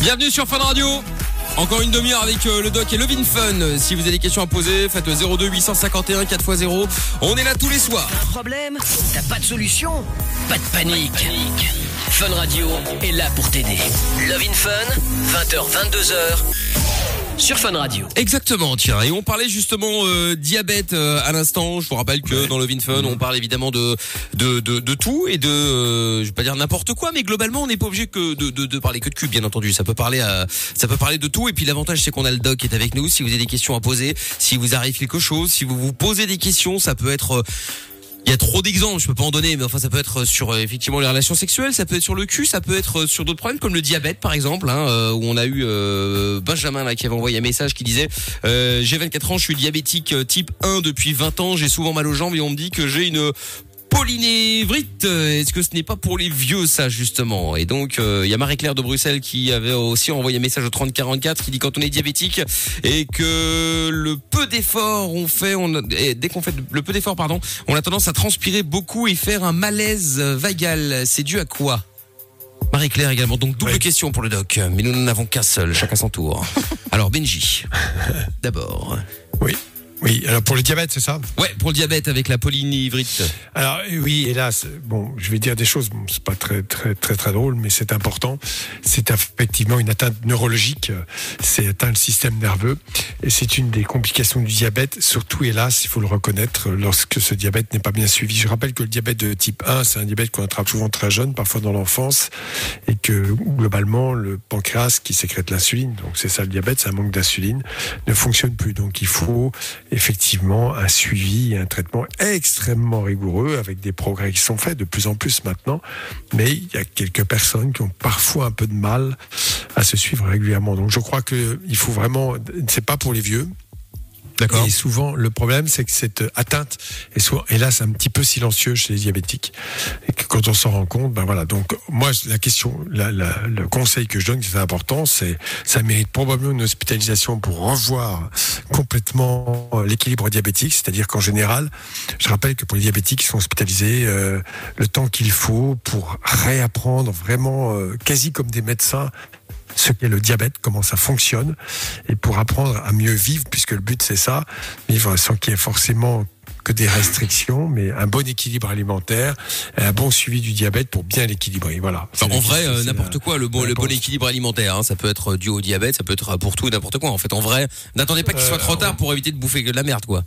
Bienvenue sur Fun Radio. Encore une demi-heure avec euh, le doc et Levin Fun. Si vous avez des questions à poser, faites 02 851 4x0. On est là tous les soirs. Problème T'as pas de solution Pas de panique. Fun Radio est là pour t'aider. Love in Fun, 20h, 22h. Sur Fun Radio. Exactement, tiens. Et on parlait justement euh, diabète euh, à l'instant. Je vous rappelle que dans le Fun, on parle évidemment de de, de, de tout et de, euh, je vais pas dire n'importe quoi, mais globalement, on n'est pas obligé que de, de, de parler que de cul, bien entendu. Ça peut parler à, ça peut parler de tout. Et puis l'avantage, c'est qu'on a le doc qui est avec nous. Si vous avez des questions à poser, si vous arrive quelque chose, si vous vous posez des questions, ça peut être euh, il y a trop d'exemples, je peux pas en donner, mais enfin ça peut être sur euh, effectivement les relations sexuelles, ça peut être sur le cul, ça peut être euh, sur d'autres problèmes comme le diabète par exemple, hein, euh, où on a eu Benjamin là qui avait envoyé un message qui disait j'ai 24 ans, je suis diabétique type 1 depuis 20 ans, j'ai souvent mal aux jambes et on me dit que j'ai une polynévrite. Est-ce que ce n'est pas pour les vieux ça justement? Et donc euh, il y a Marie-Claire de Bruxelles qui avait aussi envoyé un message au 3044 qui dit quand on est diabétique et que le peu d'efforts on fait, on a- et dès qu'on fait le peu d'efforts pardon, on a tendance à transpirer beaucoup et faire un malaise vagal. C'est dû à quoi? Marie-Claire également, donc double question pour le doc, mais nous n'en avons qu'un seul, chacun son tour. Alors Benji, d'abord. Oui. Oui, alors pour le diabète, c'est ça Ouais, pour le diabète avec la polynévrite. Alors euh, oui, hélas, bon, je vais dire des choses, bon, c'est pas très très très très drôle, mais c'est important. C'est effectivement une atteinte neurologique, c'est atteint le système nerveux, et c'est une des complications du diabète. Surtout, hélas, il faut le reconnaître, lorsque ce diabète n'est pas bien suivi. Je rappelle que le diabète de type 1, c'est un diabète qu'on attrape souvent très jeune, parfois dans l'enfance, et que globalement, le pancréas qui sécrète l'insuline, donc c'est ça le diabète, c'est un manque d'insuline, ne fonctionne plus. Donc il faut effectivement un suivi, et un traitement extrêmement rigoureux avec des progrès qui sont faits de plus en plus maintenant. Mais il y a quelques personnes qui ont parfois un peu de mal à se suivre régulièrement. Donc je crois que il faut vraiment, c'est pas pour les vieux. Et souvent, le problème, c'est que cette atteinte est souvent, hélas, un petit peu silencieuse chez les diabétiques. Et que quand on s'en rend compte, ben voilà. Donc, moi, la question, le conseil que je donne, qui est important, c'est, ça mérite probablement une hospitalisation pour revoir complètement euh, l'équilibre diabétique. C'est-à-dire qu'en général, je rappelle que pour les diabétiques, ils sont hospitalisés euh, le temps qu'il faut pour réapprendre vraiment, euh, quasi comme des médecins, ce qu'est le diabète, comment ça fonctionne, et pour apprendre à mieux vivre, puisque le but c'est ça, vivre sans qu'il y ait forcément que des restrictions, mais un bon équilibre alimentaire, un bon suivi du diabète pour bien l'équilibrer. Voilà. Enfin, en vrai, euh, n'importe quoi, le bon, le équilibre alimentaire, hein, ça peut être dû au diabète, ça peut être pour tout et n'importe quoi. En fait, en vrai, n'attendez pas qu'il soit Euh, trop tard pour éviter de bouffer que de la merde, quoi.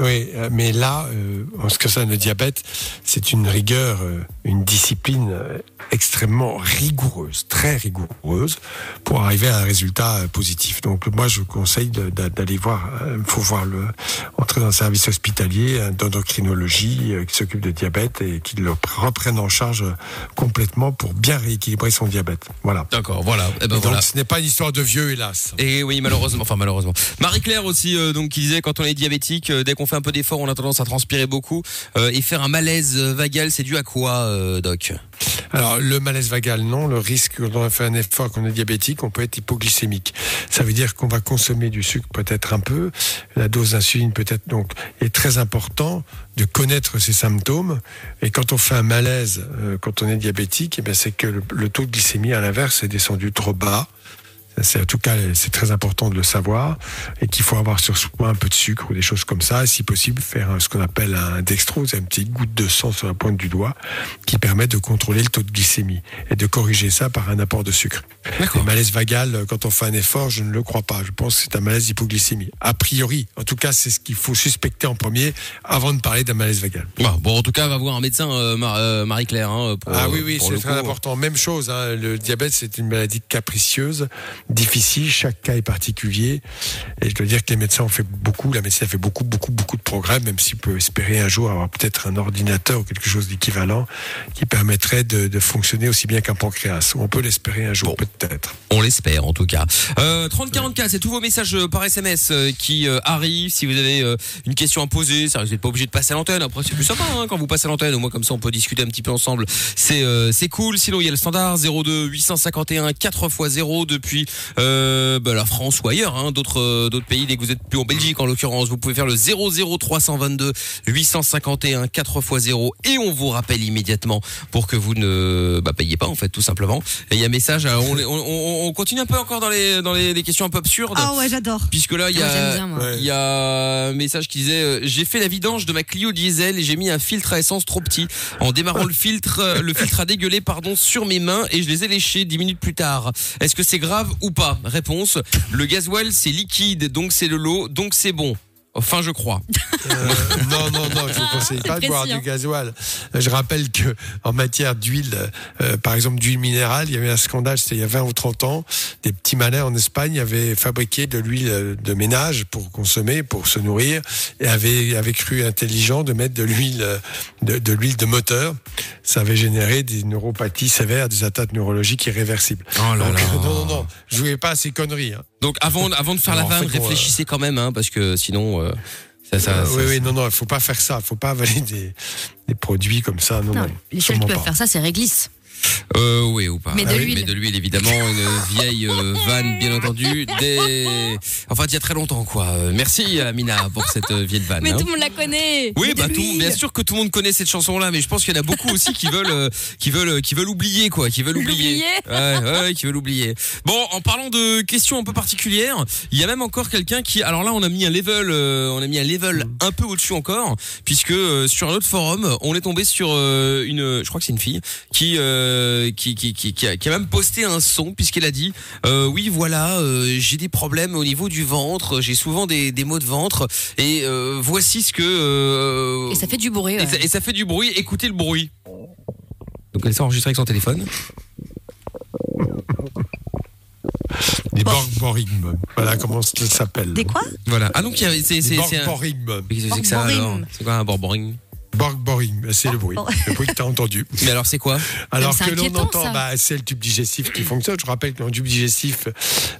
Oui, euh, mais là, euh, en ce qui concerne le diabète, c'est une rigueur, euh, une discipline extrêmement rigoureuse, très rigoureuse, pour arriver à un résultat positif. Donc moi, je vous conseille d'aller voir, il faut voir le, entrer dans un service hospitalier d'endocrinologie qui s'occupe de diabète et qui le reprenne en charge complètement pour bien rééquilibrer son diabète. Voilà. D'accord, voilà. Eh ben Et donc voilà. ce n'est pas une histoire de vieux, hélas. Et oui, malheureusement, enfin malheureusement. Marie-Claire aussi, euh, donc qui disait quand on est diabétique, dès qu'on fait un peu d'effort, on a tendance à transpirer beaucoup euh, et faire un malaise euh, vagal. C'est dû à quoi, euh, Doc? Alors, le malaise vagal, non. Le risque, quand on a fait un effort, qu'on est diabétique, on peut être hypoglycémique. Ça veut dire qu'on va consommer du sucre peut-être un peu. La dose d'insuline peut-être donc est très important de connaître ces symptômes. Et quand on fait un malaise, quand on est diabétique, eh c'est que le, le taux de glycémie, à l'inverse, est descendu trop bas. C'est en tout cas c'est très important de le savoir et qu'il faut avoir sur soi un peu de sucre ou des choses comme ça. Et si possible, faire ce qu'on appelle un dextrose, une petite goutte de sang sur la pointe du doigt, qui permet de contrôler le taux de glycémie et de corriger ça par un apport de sucre. Le malaise vagal, quand on fait un effort, je ne le crois pas. Je pense que c'est un malaise d'hypoglycémie. A priori, en tout cas, c'est ce qu'il faut suspecter en premier avant de parler d'un malaise vagal. Bon, bon, en tout cas, va voir un médecin, euh, Mar- euh, Marie-Claire. Hein, Ah oui, oui, c'est très coup. important. Même chose, hein, le diabète, c'est une maladie capricieuse, difficile, chaque cas est particulier. Et je dois dire que les médecins ont fait beaucoup, la médecine a fait beaucoup, beaucoup, beaucoup de progrès, même s'il peut espérer un jour avoir peut-être un ordinateur ou quelque chose d'équivalent qui permettrait de, de fonctionner aussi bien qu'un pancréas. On peut l'espérer un jour, peut-être. On l'espère en tout cas. Euh, 3044, c'est tous vos messages euh, par SMS euh, qui euh, arrivent. Si vous avez euh, une question à poser, ça, vous n'êtes pas obligé de passer à l'antenne. Après, c'est plus sympa hein, quand vous passez à l'antenne. Au moins comme ça, on peut discuter un petit peu ensemble. C'est c'est cool. Sinon, il y a le standard 02 851 4x0 depuis euh, bah, la France ou ailleurs, hein, d'autres euh, d'autres pays. Dès que vous êtes plus en Belgique, en l'occurrence, vous pouvez faire le 00322 851 4 x 0 et on vous rappelle immédiatement pour que vous ne bah, payiez pas en fait, tout simplement. Et il y a un message. alors, on, on, on continue un peu encore dans les dans les, les questions un peu absurdes. Ah ouais, j'adore. Puisque là, il y Ah, a. Ouais. il y a un message qui disait euh, j'ai fait la vidange de ma Clio diesel et j'ai mis un filtre à essence trop petit. En démarrant le filtre, euh, le filtre a dégueulé pardon sur mes mains et je les ai léchés dix minutes plus tard. Est-ce que c'est grave ou pas Réponse le gasoil c'est liquide donc c'est de l'eau donc c'est bon. Enfin, je crois. Euh, non, non, non, je vous conseille pas de boire hein. du gasoil. Je rappelle que en matière d'huile, euh, par exemple d'huile minérale, il y avait un scandale, c'était il y a 20 ou 30 ans. Des petits malins en Espagne avaient fabriqué de l'huile euh, de ménage pour consommer, pour se nourrir, et avaient, avaient cru intelligent de mettre de l'huile euh, de, de l'huile de moteur. Ça avait généré des neuropathies sévères, des atteintes neurologiques irréversibles. Oh là Donc, là. non, non, non, jouez pas à ces conneries. hein. Donc avant, avant de faire Alors, la en vanne, fait, on, réfléchissez quand même, hein, parce que sinon, euh, ça, ça, Euh, ça- oui, oui, non, non, il faut pas faire ça. Il faut pas avaler des, des produits comme ça. Non, Non, non, les seuls qui peuvent pas. faire ça, c'est Réglisse. Euh, oui ou pas. Mais de Ah oui, l'huile. Mais de l'huile, évidemment, une vieille euh, vanne, bien entendu. Des... Enfin, il y a très longtemps, quoi. Euh, Merci, Amina, pour cette euh, vieille vanne. Mais hein. tout le monde la connaît. Oui, Mais de bah tout, l'huile. bien sûr que tout le monde connaît cette chanson-là, mais je pense qu'il y en a beaucoup aussi qui veulent, euh, qui veulent, qui veulent oublier quoi, qui veulent oublier. Ouais, ouais, ouais, qui veulent oublier. Bon, en parlant de questions un peu particulières, il y a même encore quelqu'un qui, alors là, on a mis un level, on a mis un level un peu au-dessus encore, puisque sur un autre forum, on est tombé sur une, je crois que c'est une fille qui, euh, qui, qui, qui, qui a, qui a même posté un son puisqu'elle a dit, euh, oui, voilà, euh, j'ai des problèmes au niveau du ventre, j'ai souvent des, des maux de ventre, et euh, voici ce que. euh, Et ça fait du bruit. ouais. et ça, et ça fait du bruit, écoutez le bruit. Donc elle s'est enregistrée avec son téléphone. Des borborigmes. Voilà comment ça s'appelle. Des quoi? Voilà. Ah donc c'est c'est c'est un... qu'est-ce que c'est que ça alors? C'est quoi un borboring Borborigmes, c'est le bruit. Le bruit que tu as entendu. Mais alors c'est quoi Alors que l'on entend, bah, c'est le tube digestif qui fonctionne. Je rappelle que dans le tube digestif,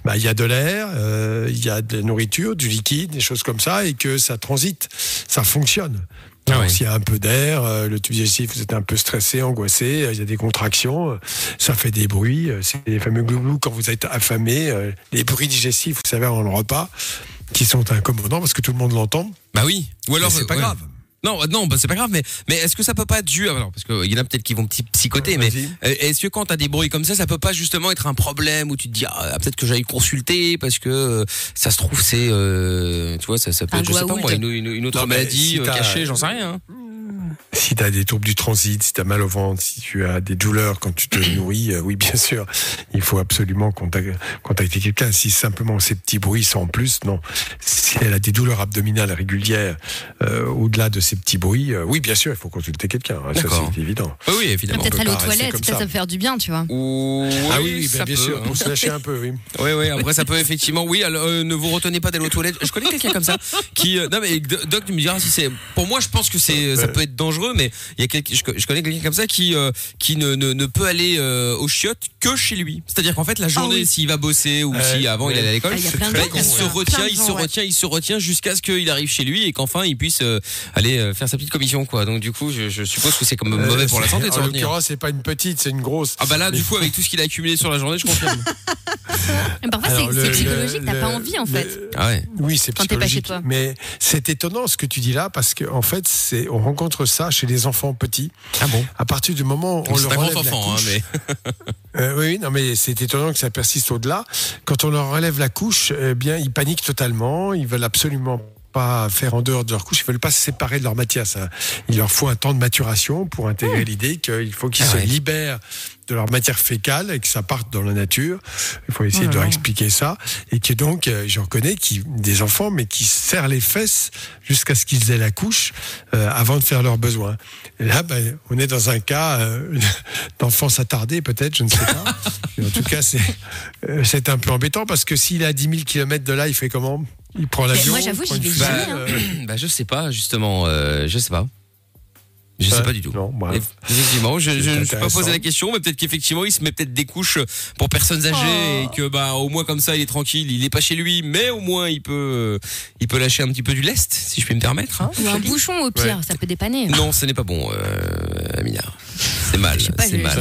bah, il y a de l'air, euh, il y a de la nourriture, du liquide, des choses comme ça, et que ça transite, ça fonctionne. Ah ouais. S'il y a un peu d'air, euh, le tube digestif, vous êtes un peu stressé, angoissé, euh, il y a des contractions, euh, ça fait des bruits, euh, c'est les fameux glouglous quand vous êtes affamé, euh, les bruits digestifs, vous savez, avant le repas, qui sont incommodants parce que tout le monde l'entend. Bah oui. Ou alors c'est pas ouais. grave. Non, non, bah c'est pas grave, mais mais est-ce que ça peut pas être dû alors parce qu'il y en a peut-être qui vont petit psychoter, mais euh, est-ce que quand t'as des bruits comme ça, ça peut pas justement être un problème où tu te dis ah, peut-être que j'aille consulter parce que euh, ça se trouve c'est euh, tu vois ça ça peut Un être je sais pas moi une, une, une autre Non, maladie si euh, cachée, j'en sais rien. hein. Si tu as des troubles du transit, si tu as mal au ventre, si tu as des douleurs quand tu te nourris, euh, oui, bien sûr, il faut absolument contac- contacter quelqu'un. Si simplement ces petits bruits sont en plus, non. Si elle a des douleurs abdominales régulières euh, au-delà de ces petits bruits, euh, oui, bien sûr, il faut consulter quelqu'un. hein, Ça, c'est évident. Oui, oui, évidemment. Peut-être peut aller aux toilettes, ça, peut faire du bien, tu vois. Ou- ah oui, ben, bien peut, sûr, hein. pour se lâcher un peu, oui. Oui, oui. Après, ça peut effectivement. Oui, alors, euh, ne vous retenez pas d'aller aux toilettes. Je connais quelqu'un comme ça qui. euh, non, mais Do- Doc, tu me diras si c'est. Pour moi, je pense que c'est. Ça peut être dangereux, mais il y a quelqu'un. Je, co- je connais quelqu'un comme ça qui euh, qui ne, ne, ne peut aller euh, aux chiottes que chez lui. C'est-à-dire qu'en fait, la journée, oui. s'il va bosser ou Ouais, si avant il allait à l'école, Ah, il gens se ouais. retient, il se retient, il se retient jusqu'à ce qu'il arrive chez lui et qu'enfin il puisse euh, aller euh, faire sa petite commission, quoi. Donc du coup, je, je suppose que c'est comme mauvais pour la santé Euh, En l'occurrence, c'est pas une petite, c'est une grosse. Ah bah là, du coup, avec tout ce qu'il a accumulé sur la journée, je confirme. Parfois, c'est psychologique, t'as pas envie, en le- fait. Ah ouais. Oui, c'est pas chez psychologique. toi. Mais c'est étonnant ce que tu dis là parce qu'en en fait, c'est on rencontre ça chez les enfants petits. Ah bon? À partir du moment où on leur enlève la enfant, hein, couche, mais. Euh, oui, non, mais c'est étonnant que ça persiste au-delà. Quand on leur enlève la couche, eh bien, ils paniquent totalement. Ils veulent absolument pas faire en dehors de leur couche. Ils veulent pas se séparer de leur matière. Ça, il leur faut un temps de maturation pour intégrer l'idée qu'il faut qu'ils Ah se ouais. libèrent de leur matière fécale et que ça parte dans la nature. Il faut essayer de leur expliquer ça. Et que donc, euh, j'en connais qui, des enfants, mais qui serrent les fesses jusqu'à ce qu'ils aient la couche euh, avant de faire leurs besoins. Et là, ben, on est dans un cas euh, d'enfance attardée, peut-être, je ne sais pas. Mais en tout cas, c'est euh, c'est un peu embêtant parce que s'il est à 10 000 km de là, il fait comment? Il prend l'avion moi, j'avoue, j'y une vais jamais, hein. euh, Bah je sais pas justement, euh, je sais pas. Je sais Ouais, pas du tout. non, bah, Effectivement, je ne me suis pas posé la question, mais peut-être qu'effectivement il se met peut-être des couches pour personnes âgées Oh. et que bah au moins comme ça il est tranquille, il est pas chez lui, mais au moins il peut il peut lâcher un petit peu du lest, si je puis me permettre. hein. Ou un bouchon, au pire, Ouais. ça peut dépanner. Non, ce n'est pas bon, euh, Amina. C'est mal, c'est mal.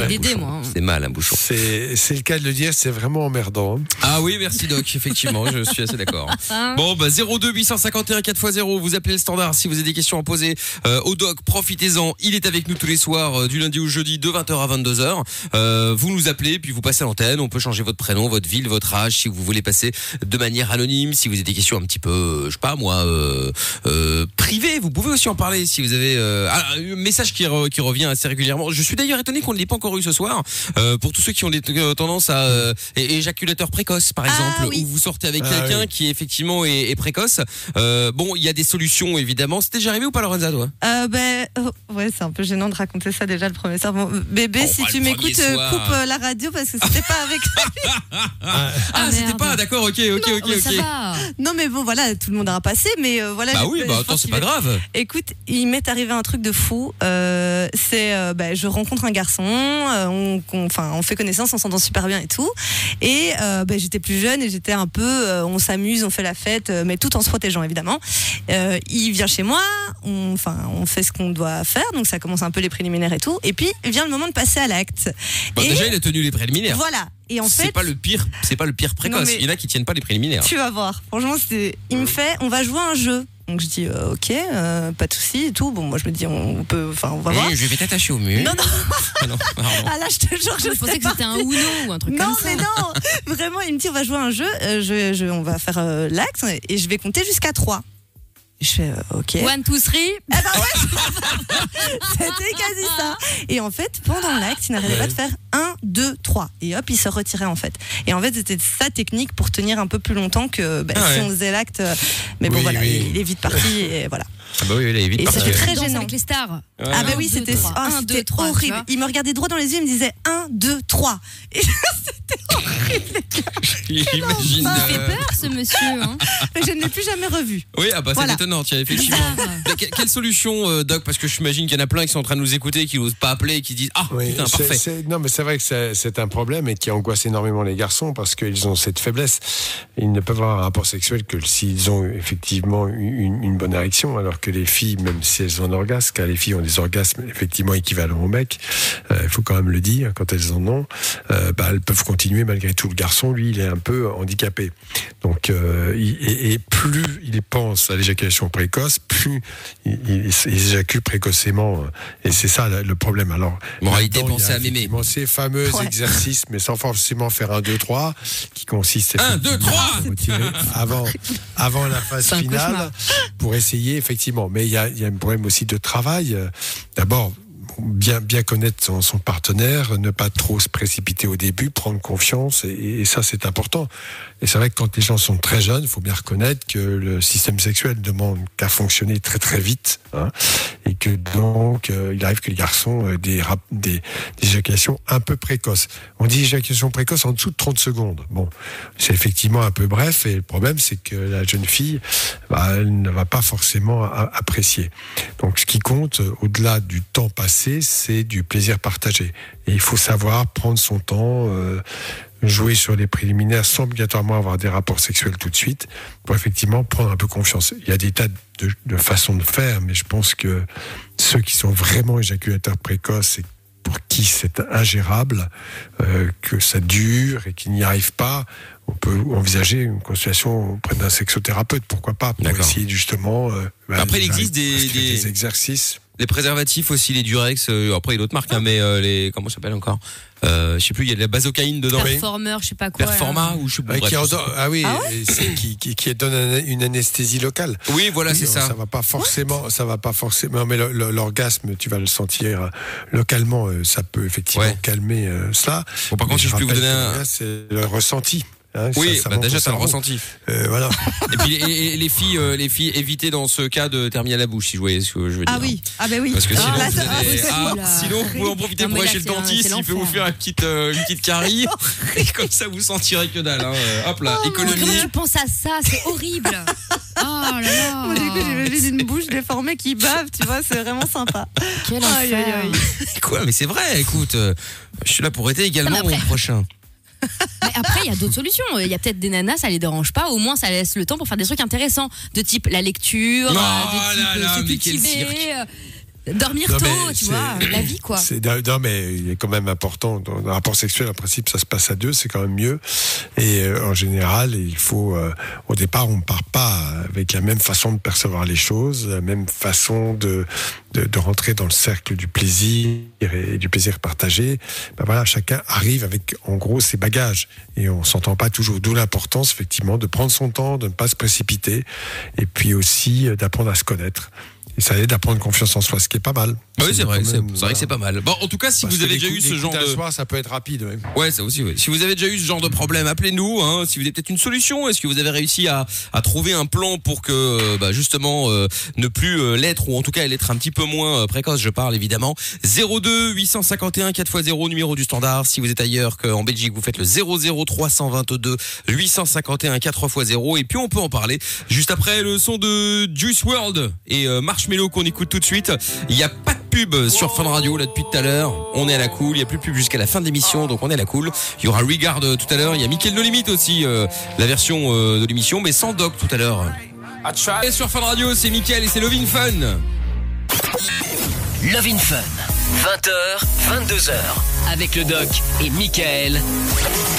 hein. C'est mal un bouchon. C'est c'est le cas de le dire, c'est vraiment emmerdant. hein. Ah oui, merci Doc, effectivement, je suis assez d'accord. Hein Bon, bah 02 851 4x0, vous appelez le standard si vous avez des questions à poser euh, au Doc, profitez-en, il est avec nous tous les soirs, euh, du lundi au jeudi, de 20h à 22h. Euh, vous nous appelez, puis vous passez à l'antenne, on peut changer votre prénom, votre ville, votre âge, si vous voulez passer de manière anonyme, si vous avez des questions un petit peu, euh, je sais pas moi, euh, euh, privées, vous pouvez aussi en parler si vous avez euh, ah, un message qui, re- qui revient assez régulièrement. Je suis d'ailleurs étonné qu'on ne l'ait pas encore eu ce soir, euh, pour tous ceux qui ont des euh, tendances à euh, é- éjaculateur précoce par Ah, exemple, oui. où vous sortez avec Ah, quelqu'un oui. qui effectivement est, est précoce. Euh, bon, il y a des solutions évidemment. C'était déjà arrivé ou pas Lorenza toi? Euh, ben, oh, ouais, c'est un peu gênant de raconter ça déjà le premier soir. Bon, bébé, Oh, si bah, tu m'écoutes, soir. coupe euh, la radio parce que c'était pas avec. Ah, Ah, c'était pas d'accord. Ok, ok, ok, Oh, mais ça ok. va. non, mais bon, voilà, tout le monde aura passé, mais euh, voilà. Bah oui, bah attends, c'est pas grave. Écoute, il m'est arrivé un truc de fou. Euh, c'est, euh, bah, je rencontre un garçon, euh, on, on- enfin, on fait connaissance, on s'entend super bien et tout. Et euh, bah, j'étais plus jeune et j'étais un peu, on s'amuse, on fait la fête, mais tout en se protégeant évidemment. Il vient chez moi, on, enfin, on fait ce qu'on doit faire, donc ça commence un peu les préliminaires et tout. Et puis vient le moment de passer à l'acte. Et déjà, il a tenu les préliminaires. voilà. Et en c'est fait, pas le pire, c'est pas le pire précoce. Non, Il y en a qui tiennent pas les préliminaires. tu vas voir. Franchement, c'est. Il me fait, on va jouer à un jeu. Donc je dis euh, ok, euh, pas de souci et tout. Bon, moi je me dis on peut, enfin on va voir. Oui, je vais t'attacher au mur. Non non. Ah non. Ah là, je te jure, je, Je pensais sais que c'était un Uno ou un truc Non comme ça. mais non, vraiment, il me dit on va jouer à un jeu. euh, je, je- on va faire euh, l'acte et je vais compter jusqu'à 3 Je fais euh, ok. One, two, three. Eh ben ouais, c'était quasi ça. Et en fait, pendant l'acte, il n'arrêtait pas de faire 1, 2, 3. Et hop, il se retirait en fait. Et en fait, c'était sa technique pour tenir un peu plus longtemps que bah, Ah si on faisait l'acte. euh, Mais bon, voilà, oui. il est vite parti et voilà. Ah bah oui, il est vite Et c'était très gênant. avec les stars. Ouais. Ah bah oui, c'était ah, Un, c'était deux, trois, tu horrible. Il me regardait droit dans les yeux, il me disait 1, 2, 3. Et J'imagine. Il fait euh, peur, ce monsieur. Hein. je ne l'ai plus jamais revu. Oui, ah bah c'est Voilà. étonnant, tiens, effectivement. Mais que- quelle solution, euh, Doc? Parce que j'imagine qu'il y en a plein qui sont en train de nous écouter, qui n'osent pas appeler, qui disent Ah, Oui, putain, c'est- parfait. non, mais c'est vrai que c'est c'est un problème et qui angoisse énormément les garçons parce qu'ils ont cette faiblesse. Ils ne peuvent avoir un rapport sexuel que s'ils ont effectivement une, une bonne érection, alors que les filles, même si elles ont un orgasme, car les filles ont des orgasmes effectivement équivalents au mec, euh, il faut quand même le dire, quand elles en ont, euh, bah, elles peuvent continuer malgré tout. Le garçon, lui, il est un peu handicapé. Donc, euh, et, et plus il pense à l'éjaculation précoce, plus il, il- il éjacule précocement. Et c'est ça le problème. Alors, Moralité, pensez a à effectivement Ces fameux Ouais. exercices, mais sans forcément faire un 2, 3, qui consistent Un, deux, effectivement trois à retirer avant, avant la phase finale, pour essayer, effectivement. Mais il y a, y a un problème aussi de travail. Euh, D'abord, bien, connaître son, partenaire, ne pas trop se précipiter au début, prendre confiance, et, ça, c'est important. Et c'est vrai que quand les gens sont très jeunes, il faut bien reconnaître que le système sexuel demande qu'à fonctionner très très vite, hein, et que donc euh, il arrive que les garçons aient des, éjaculations un peu précoces. On dit éjaculation précoce en dessous de 30 secondes. Bon, c'est effectivement un peu bref, et le problème c'est que la jeune fille, bah, elle ne va pas forcément apprécier. Donc ce qui compte, euh, au-delà du temps passé, c'est du plaisir partagé. Et il faut savoir prendre son temps. euh, jouer sur les préliminaires sans obligatoirement avoir des rapports sexuels tout de suite, pour effectivement prendre un peu confiance. Il y a des tas de, de façons de faire, mais je pense que ceux qui sont vraiment éjaculateurs précoces et pour qui c'est ingérable, euh, que ça dure et qu'ils n'y arrivent pas, on peut envisager une consultation auprès d'un sexothérapeute, pourquoi pas, pour essayer justement... euh, bah, Après, il existe des- des- des exercices. Les préservatifs aussi, les Durex, euh, après il y a d'autres marques, hein, mais euh, les. Comment ça s'appelle encore? Euh, Je sais plus, il y a de la basocaïne dedans. Performer, je sais pas quoi. Performa là. ou je sais pas. Bref, qui je sais endort- ah oui, c'est- qui, qui, qui donne un- une anesthésie locale. Oui, voilà, Oui, c'est ça. Ça va pas forcément, ça va pas forcément. Mais l'orgasme, tu vas le sentir euh, localement. euh, Ça peut effectivement Ouais. calmer euh, cela. Bon, par Mais contre, si je peux vous donner un- c'est le ressenti. Hein, Oui, ça- ça bah, déjà t'as le ressenti. Euh, voilà. Et puis les, et- et les filles, euh, les filles, évitez dans ce cas de terminer à la bouche, si vous voyez ce que je veux dire. Ah oui, ah ben oui. Parce que Ah, sinon, là, vous ça- ah, sinon vous pouvez en profiter Non, pour aller chez le dentiste, il peut vous faire une petite, euh, une petite carie. et comme ça, vous sentirez que dalle. Hein. Euh, Hop là, Oh, économie. Comment tu penses à ça? C'est horrible. Oh là là. Moi, du coup, j'imagine une bouche déformée qui bave, tu vois, c'est vraiment sympa. Quel Aïe, aïe. Quoi Mais c'est vrai. Écoute, euh, je suis là pour aider également Ah, mon prochain. Mais après, il y a d'autres solutions. Il y a peut-être des nanas, ça les dérange pas. Au moins, ça laisse le temps pour faire des trucs intéressants, de type la lecture, Oh euh, de là type là, se mais quel cultiver. cirque. euh, Dormir Non, tôt, tu vois, la vie quoi. C'est non mais il est quand même important. Dans un rapport sexuel en principe ça se passe à deux c'est quand même mieux. Et euh, en général il faut euh, au départ on part pas avec la même façon de percevoir les choses la même façon de de, de rentrer dans le cercle du plaisir et du plaisir partagé. Ben voilà chacun arrive avec en gros ses bagages. Et on s'entend pas toujours. D'où l'importance effectivement de prendre son temps de ne pas se précipiter. Et puis aussi euh, d'apprendre à se connaître et ça aide à prendre confiance en soi ce qui est pas mal Oui, c'est vrai, c'est vrai que c'est pas mal. Bon, en tout cas, si Parce vous avez déjà eu ce genre de soir, ça peut être rapide. ouais. Ouais, ça aussi. Ouais. Si vous avez déjà eu ce genre de problème, appelez-nous. Hein, si vous avez peut-être une solution, est-ce que vous avez réussi à, à trouver un plan pour que euh, bah, justement euh, ne plus euh, l'être ou en tout cas l'être un petit peu moins euh, précoce. Je parle évidemment 02 851 4x0 numéro du standard. Si vous êtes ailleurs qu'en Belgique, vous faites le 00 322 851 4x0 et puis on peut en parler juste après le son de Juice World et euh, Marshmello qu'on écoute tout de suite. Il n'y a pas de pub sur Fun Radio là depuis tout à l'heure. On est à la cool. Il n'y a plus de pub jusqu'à la fin de l'émission, donc on est à la cool. Il y aura Regard euh, tout à l'heure. Il y a Mickaël No Limite aussi, euh, la version euh, de l'émission, mais sans Doc tout à l'heure. Et sur Fun Radio, c'est Mickaël et c'est Lovin Fun. Love in Fun. 20h, 22h. Avec le doc et Michael.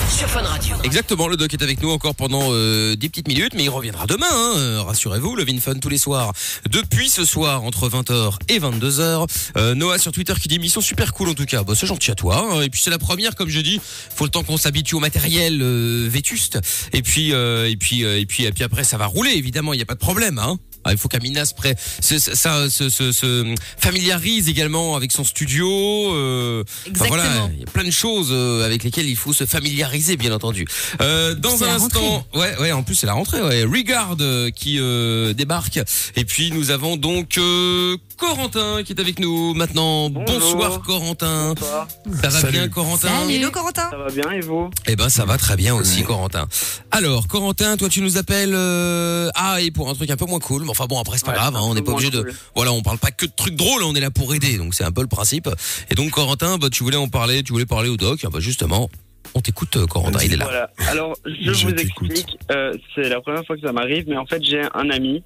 Sur Fun Radio. Exactement, le doc est avec nous encore pendant euh, 10 petites minutes, mais il reviendra demain, hein, euh, rassurez-vous, Levin Fun tous les soirs. Depuis ce soir, entre 20h et 22h, euh, Noah sur Twitter qui dit mission super cool en tout cas, bah, c'est gentil à toi, hein. et puis c'est la première, comme je dis, faut le temps qu'on s'habitue au matériel euh, vétuste, et puis, euh, et, puis, euh, et, puis, et puis après ça va rouler, évidemment, il n'y a pas de problème. Hein. Ah, il faut qu'Amina se, pré- se, se, se- se- se- se familiarise également avec son studio. Euh, enfin, voilà, il y a plein de choses euh, avec lesquelles il faut se familiariser, bien entendu. Euh, dans un instant, ouais, ouais, en plus c'est la rentrée. Ouais. Regard euh, qui euh, débarque, et puis nous avons donc euh, Corentin qui est avec nous maintenant. Bonjour. Bonsoir Corentin. Bonsoir. Ça va Salut. bien Corentin Salut. Hello Corentin Ça va bien et vous? Eh ben ça va très bien aussi Corentin. Alors Corentin, toi tu nous appelles euh, ah et pour un truc un peu moins cool, mais enfin bon après c'est pas Ouais, grave, hein, on n'est pas obligé de voilà, on parle pas que de trucs drôles, on est là pour aider, donc c'est un peu le principe. Et donc Corentin, bah tu voulais en parler, tu voulais parler au doc, ah, bah justement, on t'écoute euh, Corentin, il est là. Voilà. Alors, je, Je vous explique. euh, c'est la première fois que ça m'arrive, mais en fait, j'ai un ami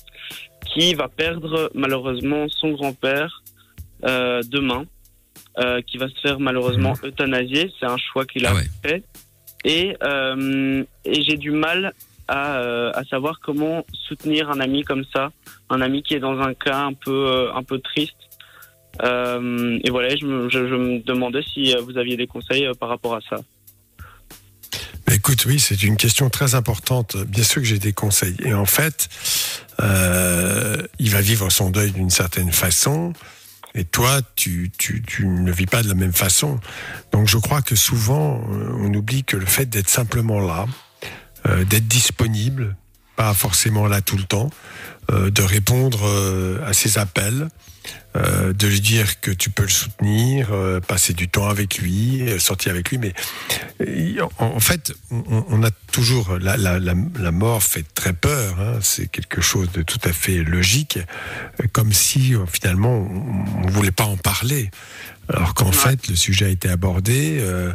qui va perdre malheureusement son grand-père euh, demain, euh, qui va se faire malheureusement euthanasier. C'est un choix qu'il a. Ah ouais. fait. Et, euh, et j'ai du mal à, euh, à savoir comment soutenir un ami comme ça, un ami qui est dans un cas un peu, euh, un peu triste. Euh, et voilà, je me, je, me demandais si vous aviez des conseils par rapport à ça. Écoute, oui, c'est une question très importante. Bien sûr que j'ai des conseils. Et en fait, il va vivre son deuil d'une certaine façon. Et toi, tu, tu, tu ne vis pas de la même façon. Donc je crois que souvent, on oublie que le fait d'être simplement là, d'être disponible, pas forcément là tout le temps, euh, de répondre euh, à ses appels, euh, de lui dire que tu peux le soutenir, euh, passer du temps avec lui, euh, sortir avec lui, mais En, en fait, on, on a toujours la, la, la, la mort fait très peur. hein, c'est quelque chose de tout à fait logique, comme si finalement on, on voulait pas en parler. Alors qu'en fait, le sujet a été abordé. euh,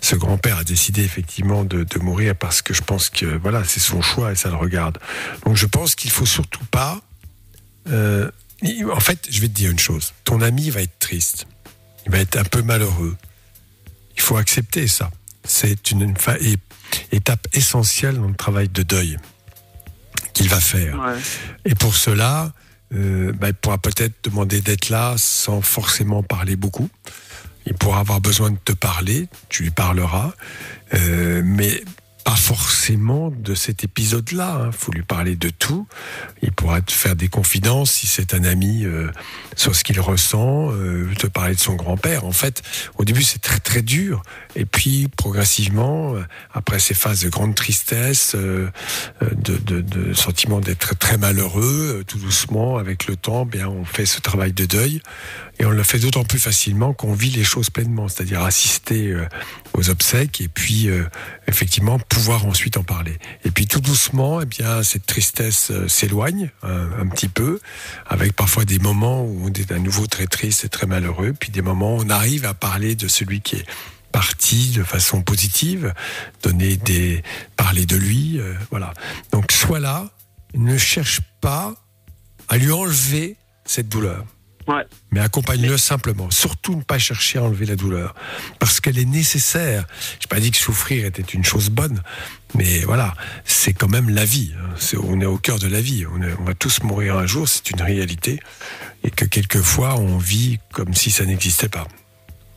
ce grand-père a décidé effectivement de, de mourir parce que je pense que voilà, c'est son choix et ça le regarde. Donc je pense qu'il faut surtout pas. euh, en fait, je vais te dire une chose. Ton ami va être triste. Il va être un peu malheureux. Il faut accepter ça. C'est une, étape essentielle dans le travail de deuil qu'il va faire. Ouais. Et pour cela, euh, bah, il pourra peut-être demander d'être là sans forcément parler beaucoup. Il pourra avoir besoin de te parler, tu lui parleras, euh, mais pas forcément de cet épisode-là. Il faut lui parler de tout. Il pourra te faire des confidences si c'est un ami euh, sur ce qu'il ressent, euh, te parler de son grand-père. En fait, au début, c'est très très dur. Et puis, progressivement, euh, après ces phases de grande tristesse, de, de, sentiment d'être très malheureux, tout doucement, avec le temps, bien, on fait ce travail de deuil. Et on le fait d'autant plus facilement qu'on vit les choses pleinement, c'est-à-dire assister aux obsèques et puis effectivement pouvoir ensuite en parler. Et puis tout doucement, eh bien cette tristesse euh, s'éloigne un petit peu, avec parfois des moments où on est à nouveau très triste et très malheureux, puis des moments où on arrive à parler de celui qui est parti de façon positive, donner des parler de lui, euh, voilà. Donc sois là, ne cherche pas à lui enlever cette douleur. Ouais. Mais accompagne-le simplement. Surtout ne pas chercher à enlever la douleur. Parce qu'elle est nécessaire. Je n'ai pas dit que souffrir était une chose bonne. Mais voilà, c'est quand même la vie. hein. On est au cœur de la vie. On, est- on va tous mourir un jour, c'est une réalité. Et que quelquefois, on vit comme si ça n'existait pas.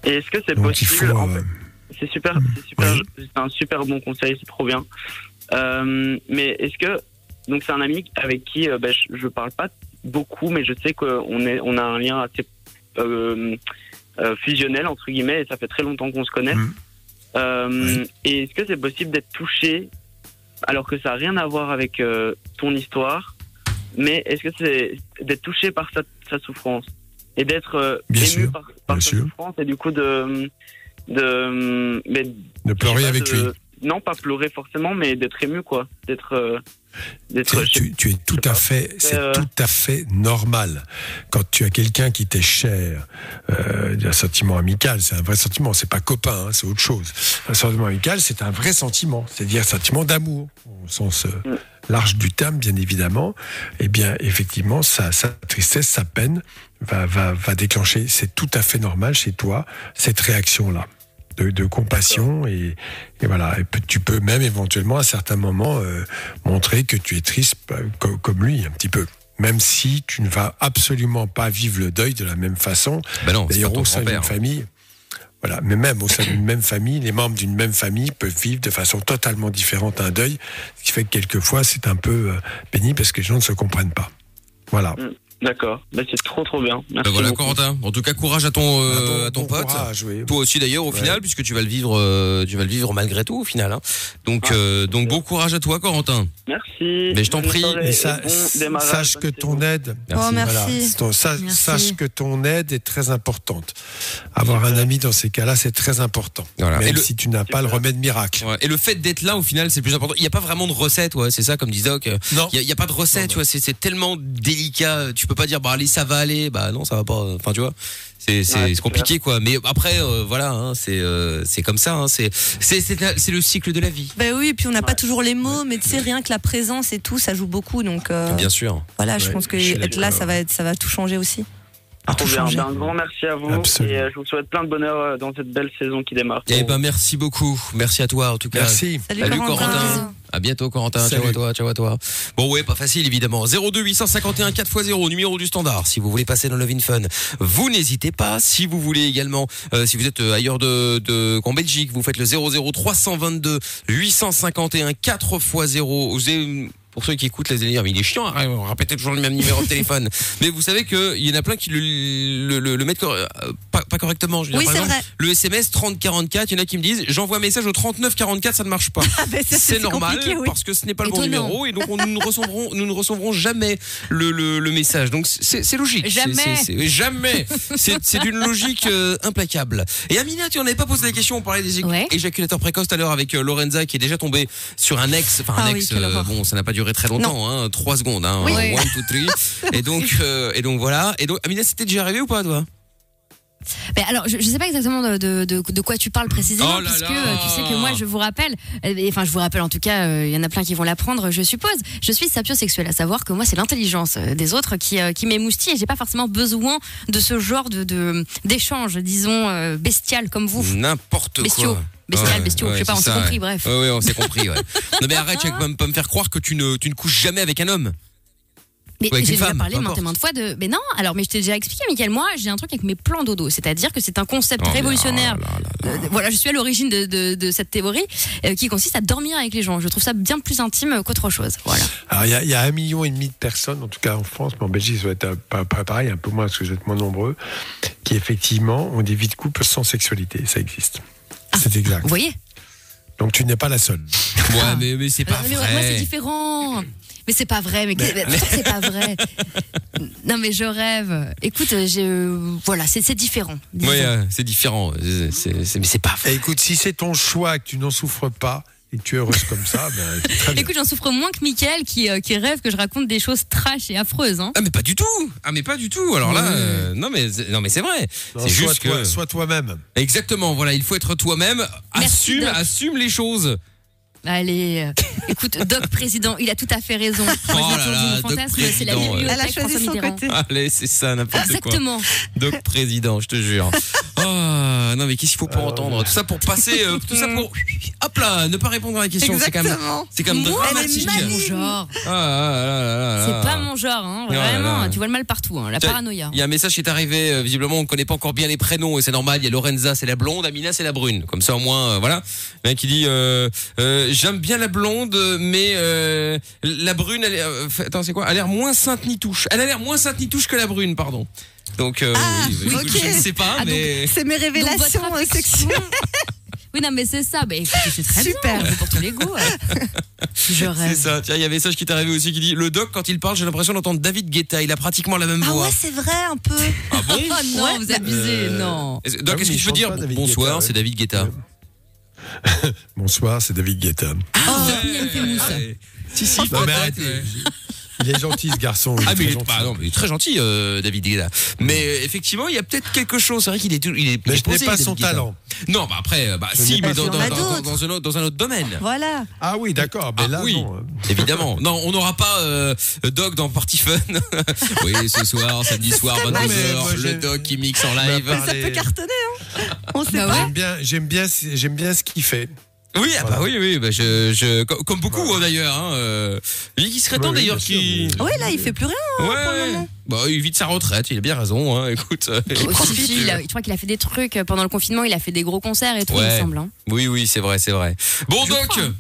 Et est-ce que c'est possible en euh, fait, C'est super, c'est super, Oui. c'est un super bon conseil, c'est trop bien. Euh, mais est-ce que donc c'est un ami avec qui euh, ben, je, je parle pas beaucoup, mais je sais qu'on est, on a un lien assez euh, euh, fusionnel entre guillemets, et ça fait très longtemps qu'on se connaît. Mhm. Euh, Oui. Et est-ce que c'est possible d'être touché alors que ça n'a rien à voir avec euh, ton histoire, mais est-ce que c'est d'être touché par sa, sa souffrance et d'être ému sûr, par, par sa sûr. souffrance et du coup de de mais, de pleurer avec de- lui. Non, pas pleurer forcément, mais d'être ému quoi, d'être euh, Tu, es tout à fait, c'est Euh, tout à fait normal. Quand tu as quelqu'un qui t'est cher, euh, un sentiment amical, c'est un vrai sentiment, c'est pas copain, hein, c'est autre chose. Un sentiment amical, c'est un vrai sentiment, c'est-à-dire un sentiment d'amour, au sens Mm. large du terme, bien évidemment. Eh bien, effectivement, sa, sa tristesse, sa peine va, va, va déclencher, c'est tout à fait normal chez toi, cette réaction-là. De, de compassion et, et voilà. Et tu peux même éventuellement à certains moments euh, montrer que tu es triste euh, co- comme lui un petit peu. Même si tu ne vas absolument pas vivre le deuil de la même façon. Bah non, D'ailleurs, au sein d'une famille, voilà, mais même au sein d'une même famille, les membres d'une même famille peuvent vivre de façon totalement différente un deuil, ce qui fait que quelquefois c'est un peu euh, pénible parce que les gens ne se comprennent pas. Voilà. D'accord, bah, c'est trop trop bien. Merci Bah voilà, beaucoup. Corentin. En tout cas, courage à ton, euh, Ah bon- à ton bon pote. courage, oui. Toi aussi d'ailleurs au Ouais. final, puisque tu vas le vivre, euh, tu vas le vivre malgré tout au final. hein. Donc, Ah, euh, donc bon courage à toi, Corentin. Merci. Mais je t'en prie, Mais ça, bon sache que ton aide, Oh, merci. Voilà, ton- sa- Merci. sache que ton aide est très importante. Avoir un ami dans ces cas-là, c'est très important. Voilà. Et Même le- si tu n'as pas le remède miracle. Ouais. Et le fait d'être là au final, c'est le plus important. Il n'y a pas vraiment de recette, ouais, c'est ça, comme dit Doc. Il Non. n'y a, il y a pas de recette, Non, tu vois. C'est c'est tellement délicat. Tu peux pas dire, bah allez, ça va aller. Bah non, ça va pas. Enfin, tu vois. C'est c'est Ouais, compliqué, quoi. Mais après, euh, voilà, hein, c'est euh, c'est comme ça. Hein, c'est c'est le cycle de la vie. Ben oui, puis on n'a pas toujours les mots, mais tu sais, rien que la présence et tout, ça joue beaucoup. Donc euh, Bien sûr. voilà, je pense que je être là, ça va, être, ça va tout changer aussi. À Trop tout bien. changer. Ben, un grand merci à vous Absolument. et euh, je vous souhaite plein de bonheur dans cette belle saison qui démarre. Eh ben merci beaucoup. Merci à toi en tout cas. Merci. Salut, Salut Corentin. Corentin. À bientôt Corentin. Ciao Salut. à toi, ciao à toi. Bon ouais, pas facile évidemment. 02 851 4x0 numéro du standard. Si vous voulez passer dans Love in Fun, vous n'hésitez pas. Si vous voulez également, euh, si vous êtes euh, ailleurs de, de qu'en Belgique, vous faites le 00 322 851 4x0. Vous avez- pour ceux qui écoutent les délires, mais il est chiant, hein, on répète toujours le même numéro de téléphone. Mais vous savez qu'il y en a plein qui le, le, le- le mettent cor- euh, pas, pas correctement. Je veux dire, par exemple, vrai. le SMS 3044, il y en a qui me disent j'envoie un message au 3944, ça ne marche pas. Ah, ben, C'est normal oui. parce que ce n'est pas le bon numéro et donc on, nous ne recevrons nous ne recevrons jamais le, message. Donc c'est logique. Jamais. jamais. C'est d'une logique euh, implacable. Et Amina, tu en avais pas posé la question. On parlait des Ouais. éjaculateurs précoces tout à l'heure avec euh, Lorenza qui est déjà tombée sur un ex. Enfin un Ah ex. euh, bon, ça n'a pas duré très longtemps. Hein, trois secondes. Hein, Oui. One, two, three. Et donc euh, et donc voilà. Et donc Amina, c'était déjà arrivé ou pas toi? Ben alors, je, je sais pas exactement de, de, de, de quoi tu parles précisément, Oh là puisque là. euh, tu sais que moi, je vous rappelle, euh, et enfin, je vous rappelle en tout cas, euh, il y en a plein qui vont l'apprendre, je suppose. Je suis sapiosexuelle, à savoir que moi, c'est l'intelligence des autres qui, euh, qui m'émoustille et j'ai pas forcément besoin de ce genre de d'échange, disons, euh, bestial comme vous. N'importe Bestiaux. quoi. Bestial, Ouais, bestiaux, ouais, je sais pas, on s'est compris, ouais. bref. Ouais, on s'est compris, ouais. non, mais arrête, tu me- pas me faire croire que tu ne, tu ne couches jamais avec un homme. Mais j'ai déjà femme, parlé maintes et maintes fois de. Mais non, alors, mais je t'ai déjà expliqué, Mickaël, moi, j'ai un truc avec mes plans dodo. C'est-à-dire que c'est un concept Oh, révolutionnaire. là là là. Euh, voilà, je suis à l'origine de, de, de cette théorie euh, qui consiste à dormir avec les gens. Je trouve ça bien plus intime qu'autre chose. Voilà. Alors, il y, a- il y a un million et demi de personnes, en tout cas en France, mais en Belgique, ça doit être euh, pas, pas pareil, un peu moins, parce que vous êtes moins nombreux, qui effectivement ont des vies de couple sans sexualité. Ça existe. C'est exact. Vous voyez? Donc tu n'es pas la seule. Ouais, mais, mais c'est pas Mais vrai. Moi, c'est différent. Mais c'est pas vrai. Mais, c'est pas vrai. Non, mais je rêve. Écoute, j'ai euh, voilà, c'est c'est différent. Ouais, euh, c'est différent. C'est- c'est- c'est- mais c'est pas Et vrai. écoute, si c'est ton choix, que tu n'en souffres pas, et que tu es heureuse comme ça, ben, très bien. Écoute, j'en souffre moins que Mickaël qui, euh, qui rêve que je raconte des choses trash et affreuses. Hein. Ah mais pas du tout. Ah mais pas du tout. Alors là, euh, non mais c'est- non mais c'est vrai. C'est sois juste toi- que sois toi-même. exactement. Voilà, il faut être toi-même. Assume, assume les choses. Allez. euh, Écoute, Doc président, il a tout à fait raison. Oh là là, Doc c'est la. Elle a choisi son côté. Allez, c'est ça, n'importe quoi. Exactement. Doc président, je te jure. Oh, non mais qu'est-ce qu'il faut pas entendre Tout ça pour passer, euh, tout ça pour, hop là, ne pas répondre à la question. C'est quand même, Exactement. c'est quand même Moi, dramatique. c'est pas mon genre. Ah, ah, là, là, là, là. C'est pas mon genre, hein, Oh là vraiment. là. Tu vois le mal partout, hein, la Tiens, paranoïa. Il y a un message qui est arrivé. euh, visiblement, on connaît pas encore bien les prénoms et c'est normal. Il y a Lorenza, c'est la blonde. Amina, c'est la brune. Comme ça, au moins, euh, voilà. Un qui dit euh, euh, j'aime bien la blonde, mais euh, la brune, elle, est- euh, attends, c'est quoi? Elle a l'air moins sainte ni touche. Elle a l'air moins sainte ni touche que la brune, pardon. Donc, euh, Ah, oui, je ne sais pas, Ah, donc, mais C'est mes Donc, révélations votre euh, sexuelles. Oui, non, mais c'est ça. Bah, écoutez, c'est très Super. bien. C'est pour tous les goûts. ouais. Je c'est rêve. ça. Tiens, il y a un message qui est arrivé aussi qui dit le doc quand il parle, j'ai l'impression d'entendre David Guetta. Il a pratiquement la même Ah voix. ouais, c'est vrai un peu. Ah bon Oh non, Ouais. vous abusez, Euh, non. Est-ce- Ah Doc, est-ce que tu peux dire pas bonsoir, Guetta, ouais. c'est David Guetta. Bonsoir, c'est David Guetta. Oh, il y a une fémousse. Ouais. Si, si, Non, mais arrêtez. Il est gentil ce garçon. Ah est mais il est, gentil. bah non, mais il est très gentil euh, David Guetta. Mais euh, effectivement, il y a peut-être quelque chose. C'est vrai qu'il est, tout- il est, il Mais est je n'ai posé, pas David son Guetta. talent. Non, bah après, euh, bah Je si, mais pas dans, Il un autre, dans un autre domaine. Voilà. Ah oui, d'accord. Mais Ah là, oui. non. Évidemment. Non, on n'aura pas euh, Doc dans Party Fun. oui, ce soir, samedi soir, magique. 22h, Moi, le j'ai- Doc qui mixe en live. Ça peut cartonner, hein. On sait Bah pas. ouais. J'aime bien, j'aime bien, j'aime bien ce qu'il fait. Oui, ah bah oui, oui, bah je, je, comme, beaucoup Voilà. hein, d'ailleurs. Hein, euh, lui qui serait temps oui, d'ailleurs bien sûr, qui. mais- Oui, là, il fait plus rien. Ouais, pour le ouais. moment. Bah, il vit de sa retraite, il a bien raison. Hein, écoute. euh, il profite. il a- je crois qu'il a fait des trucs euh, pendant le confinement. Il a fait des gros concerts et tout, il me semble. hein. Oui, oui, c'est vrai, c'est vrai. Bon, Je Doc, crois, hein.